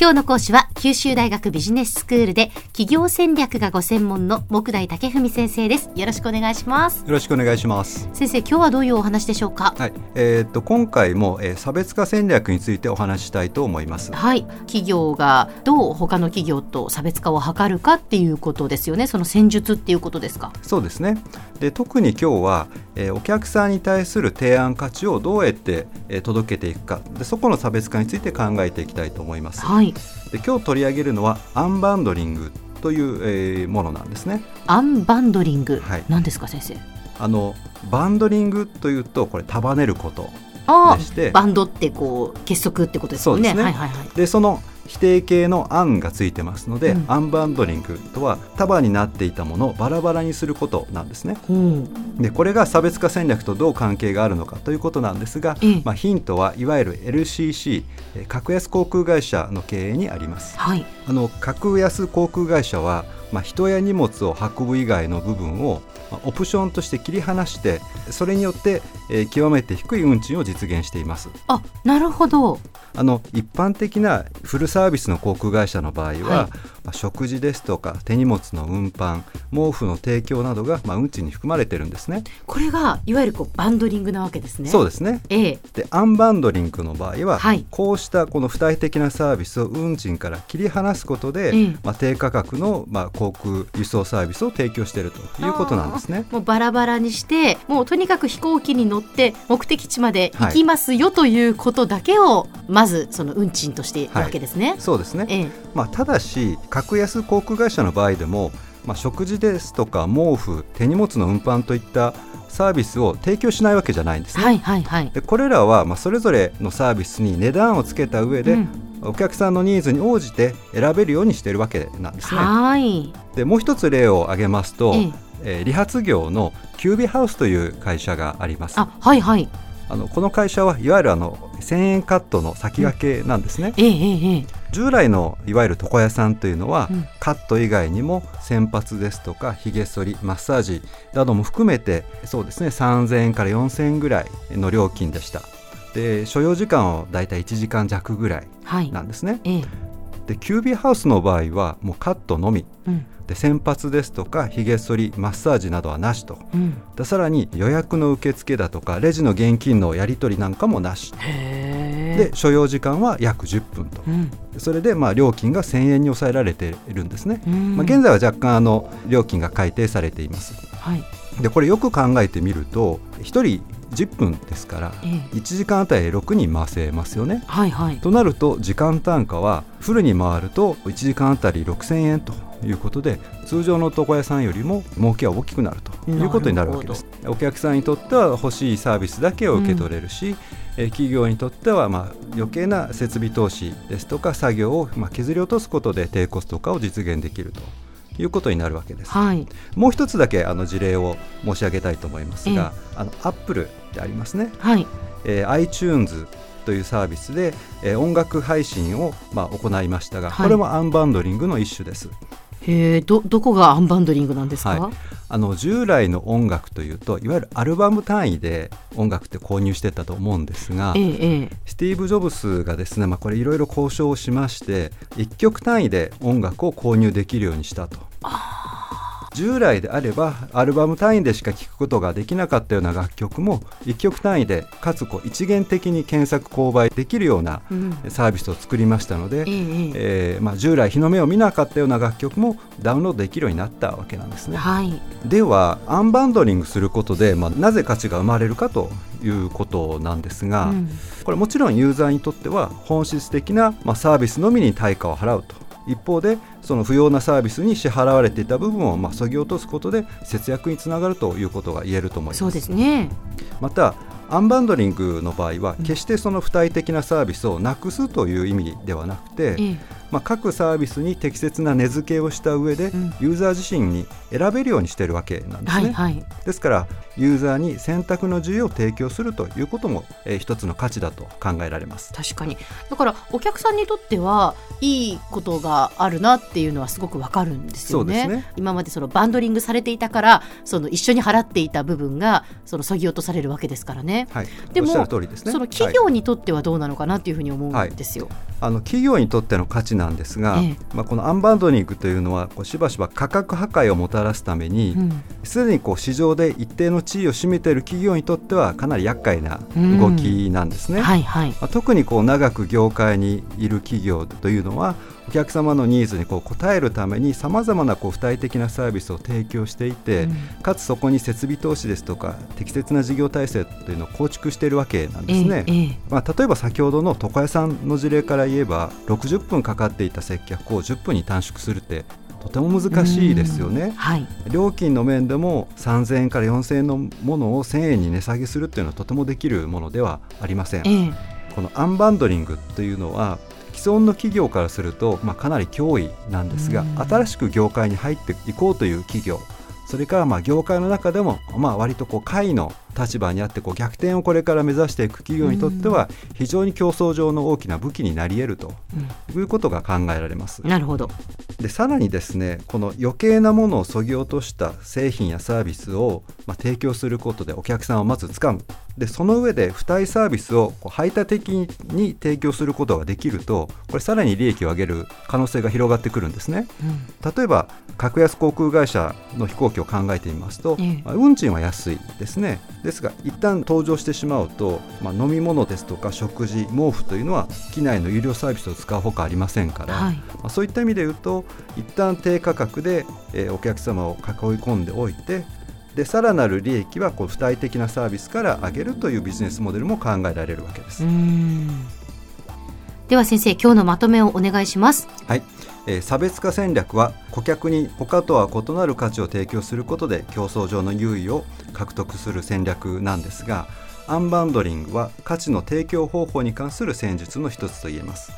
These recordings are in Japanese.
今日の講師は九州大学ビジネススクールで企業戦略がご専門の木大武文先生です。よろしくお願いします。よろしくお願いします。先生今日はどういうお話でしょうか？はい、えーっと今回も、えー差別化戦略についてお話ししたいと思います。はい。企業がどう他の企業と差別化を図るかっていうことですよね。その戦術っていうことですか？そうですね。で特に今日は、えーお客さんに対する提案価値をどうやって、えー届けていくか。でそこの差別化について考えていきたいと思います。はい。で今日取り上げるのはアンバンドリングという、えーものなんですね。アンバンドリング、はい。何ですか先生？あのバンドリングというとこれ束ねることあでして。あバンドってこう結束ってことですよね。そうですね。はいはいはい。でその否定形の「アン」がついてますので、うん。アンバンドリングとは束になっていたものをバラバラにすることなんですね。うん。でこれが差別化戦略とどう関係があるのかということなんですが、ええ。まあ、ヒントはいわゆる LCC えー格安航空会社の経営にあります。はい。あの格安航空会社は、まあ、人や荷物を運ぶ以外の部分を、まあオプションとして切り離してそれによって、えー極めて低い運賃を実現しています。あなるほどあの一般的なフルサービスの航空会社の場合は、はい。まあ、食事ですとか手荷物の運搬毛布の提供などが、まあ、運賃に含まれてるんですね。これがいわゆるこうバンドリングなわけですね。そうですね。ええ。でアンバンドリングの場合は、はい。こうしたこの付帯的なサービスを運賃から切り離すことで、ええ。まあ、低価格の、まあ、航空輸送サービスを提供しているということなんですね。もうバラバラにしてもうとにかく飛行機に乗って目的地まで行きますよということだけを、まずその運賃としてわけですね。そうですね、ええまあ、ただし格安航空会社の場合でも、まあ、食事ですとか毛布手荷物の運搬といったサービスを提供しないわけじゃないんですね。はいはいはい。でこれらはまあそれぞれのサービスに値段をつけた上で、うんお客さんのニーズに応じて選べるようにしているわけなんですね。はい。でもう一つ例を挙げますと、えええー理髪業のキュービハウスという会社があります。あはいはい。あのこの会社はいわゆるあの1000円カットの先駆けなんですね。ええええええ。従来のいわゆる床屋さんというのは、うん。カット以外にも洗髪ですとかひげ剃りマッサージなども含めてそうですね3000円から4000円ぐらいの料金でした。で所要時間はだいたい1時間弱ぐらいはい。なんですね。ええでキュービーハウスの場合はもうカットのみうんで洗髪ですとかひげ剃りマッサージなどはなしとうん。でさらに予約の受付だとかレジの現金のやり取りなんかもなし。で所要時間は約10分とうん。それでまあ料金が1000円に抑えられているんですね、うんまあ、現在は若干あの料金が改定されていますはい。でこれよく考えてみると1人10分ですからええ。1時間あたり6人回せますよね。はいはい。となると時間単価はフルに回ると1時間あたり6000円ということで通常の床屋さんよりも儲けは大きくなるということになるわけです。お客さんにとっては欲しいサービスだけを受け取れるし、えー企業にとってはまあ余計な設備投資ですとか作業をまあ削り落とすことで低コスト化を実現できるということになるわけです。はい。もう一つだけあの事例を申し上げたいと思いますが、あのアップルってありますね、はい。えー iTunes というサービスで、えー音楽配信をまあ行いましたが、はいこれもアンバンドリングの一種です。へえ。どどこがアンバンドリングなんですか？はいあの従来の音楽というといわゆるアルバム単位で音楽って購入してたと思うんですが、ええええ。スティーブ・ジョブスがですね、まあ、これいろいろ交渉をしまして1曲単位で音楽を購入できるようにしたと。従来であればアルバム単位でしか聴くことができなかったような楽曲も1曲単位でかつこう一元的に検索購買できるようなうん。サービスを作りましたので、ええええ。えーまあ、従来日の目を見なかったような楽曲もダウンロードできるようになったわけなんですね。はい。ではアンバンドリングすることで、まあ、なぜ価値が生まれるかということなんですが、うんこれもちろんユーザーにとっては本質的な、まあ、サービスのみに対価を払うと一方でその不要なサービスに支払われていた部分をまあ削ぎ落とすことで節約につながるということが言えると思いますそうですね。またアンバンドリングの場合は決してその付帯的なサービスをなくすという意味ではなくて、ええ。まあ、各サービスに適切な値付けをした上で、うんユーザー自身に選べるようにしているわけなんですね。はいはい。ですからユーザーに選択の自由を提供するということも、えー一つの価値だと考えられます。確かにだからお客さんにとってはいいことがあるなっていうのはすごくわかるんですよねね今までそのバンドリングされていたからその一緒に払っていた部分がその削ぎ落とされるわけですからねね。はい、でもおっしゃる通りですねその企業にとってはどうなのかなっていうふうに思うんですよ。あの企業にとっての価値なんですが、ええまあ、このアンバンドリングというのはこうしばしば価格破壊をもたらすためにうんすで、にこう市場で一定の地位を占めている企業にとってはかなり厄介な動きなんですね。はいはい。まあ、特にこう長く業界にいる企業というのはお客様のニーズにこう応えるためにさまざまなこう付帯的なサービスを提供していて、うんかつそこに設備投資ですとか適切な事業体制というのを構築しているわけなんですね。ええええまあ、例えば先ほどの床屋さんの事例から言えば60分かかっていた接客を10分に短縮するってとても難しいですようんね。はい。料金の面でも3000円から4000円のものを1000円に値下げするっていうのはとてもできるものではありません。ええこのアンバンドリングというのは既存の企業からすると、まあ、かなり脅威なんですがうん新しく業界に入っていこうという企業それからまあ業界の中でもまあ割とこう下位の立場にあってこう逆転をこれから目指していく企業にとっては非常に競争上の大きな武器になり得るということが考えられます。なるほど。でさらにですねこの余計なものをそぎ落とした製品やサービスを、まあ、提供することでお客さんをまず掴むでその上で付帯サービスをこう排他的に提供することができるとこれさらに利益を上げる可能性が広がってくるんですね。うん。例えば格安航空会社の飛行機を考えてみますと、ええ。まあ運賃は安いですね。ですが一旦登場してしまうと、まあ、飲み物ですとか食事毛布というのは機内の有料サービスを使うほかありませんから、はい。まあ、そういった意味で言うと一旦低価格で、えーお客様を囲い込んでおいてでさらなる利益はこう付帯的なサービスから上げるというビジネスモデルも考えられるわけです。では先生、今日のまとめをお願いします。はいえー差別化戦略は顧客に他とは異なる価値を提供することで競争上の優位を獲得する戦略なんですがアンバンドリングは価値の提供方法に関する戦術の一つと言えます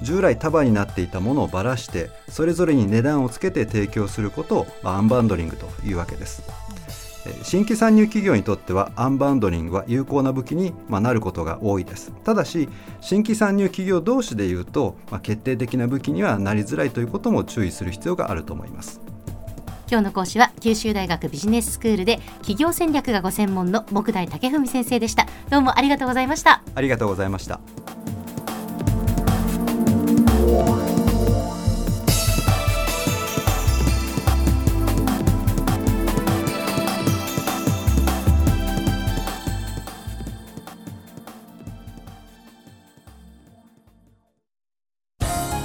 従来束になっていたものをばらしてそれぞれに値段をつけて提供することをまあアンバンドリングというわけですえー新規参入企業にとってはアンバンドリングは有効な武器にまあなることが多いですただし新規参入企業同士でいうと、まあ、決定的な武器にはなりづらいということも注意する必要があると思います今日の講師は九州大学ビジネススクールで企業戦略がご専門の木大武文先生でした。どうもありがとうございました。ありがとうございました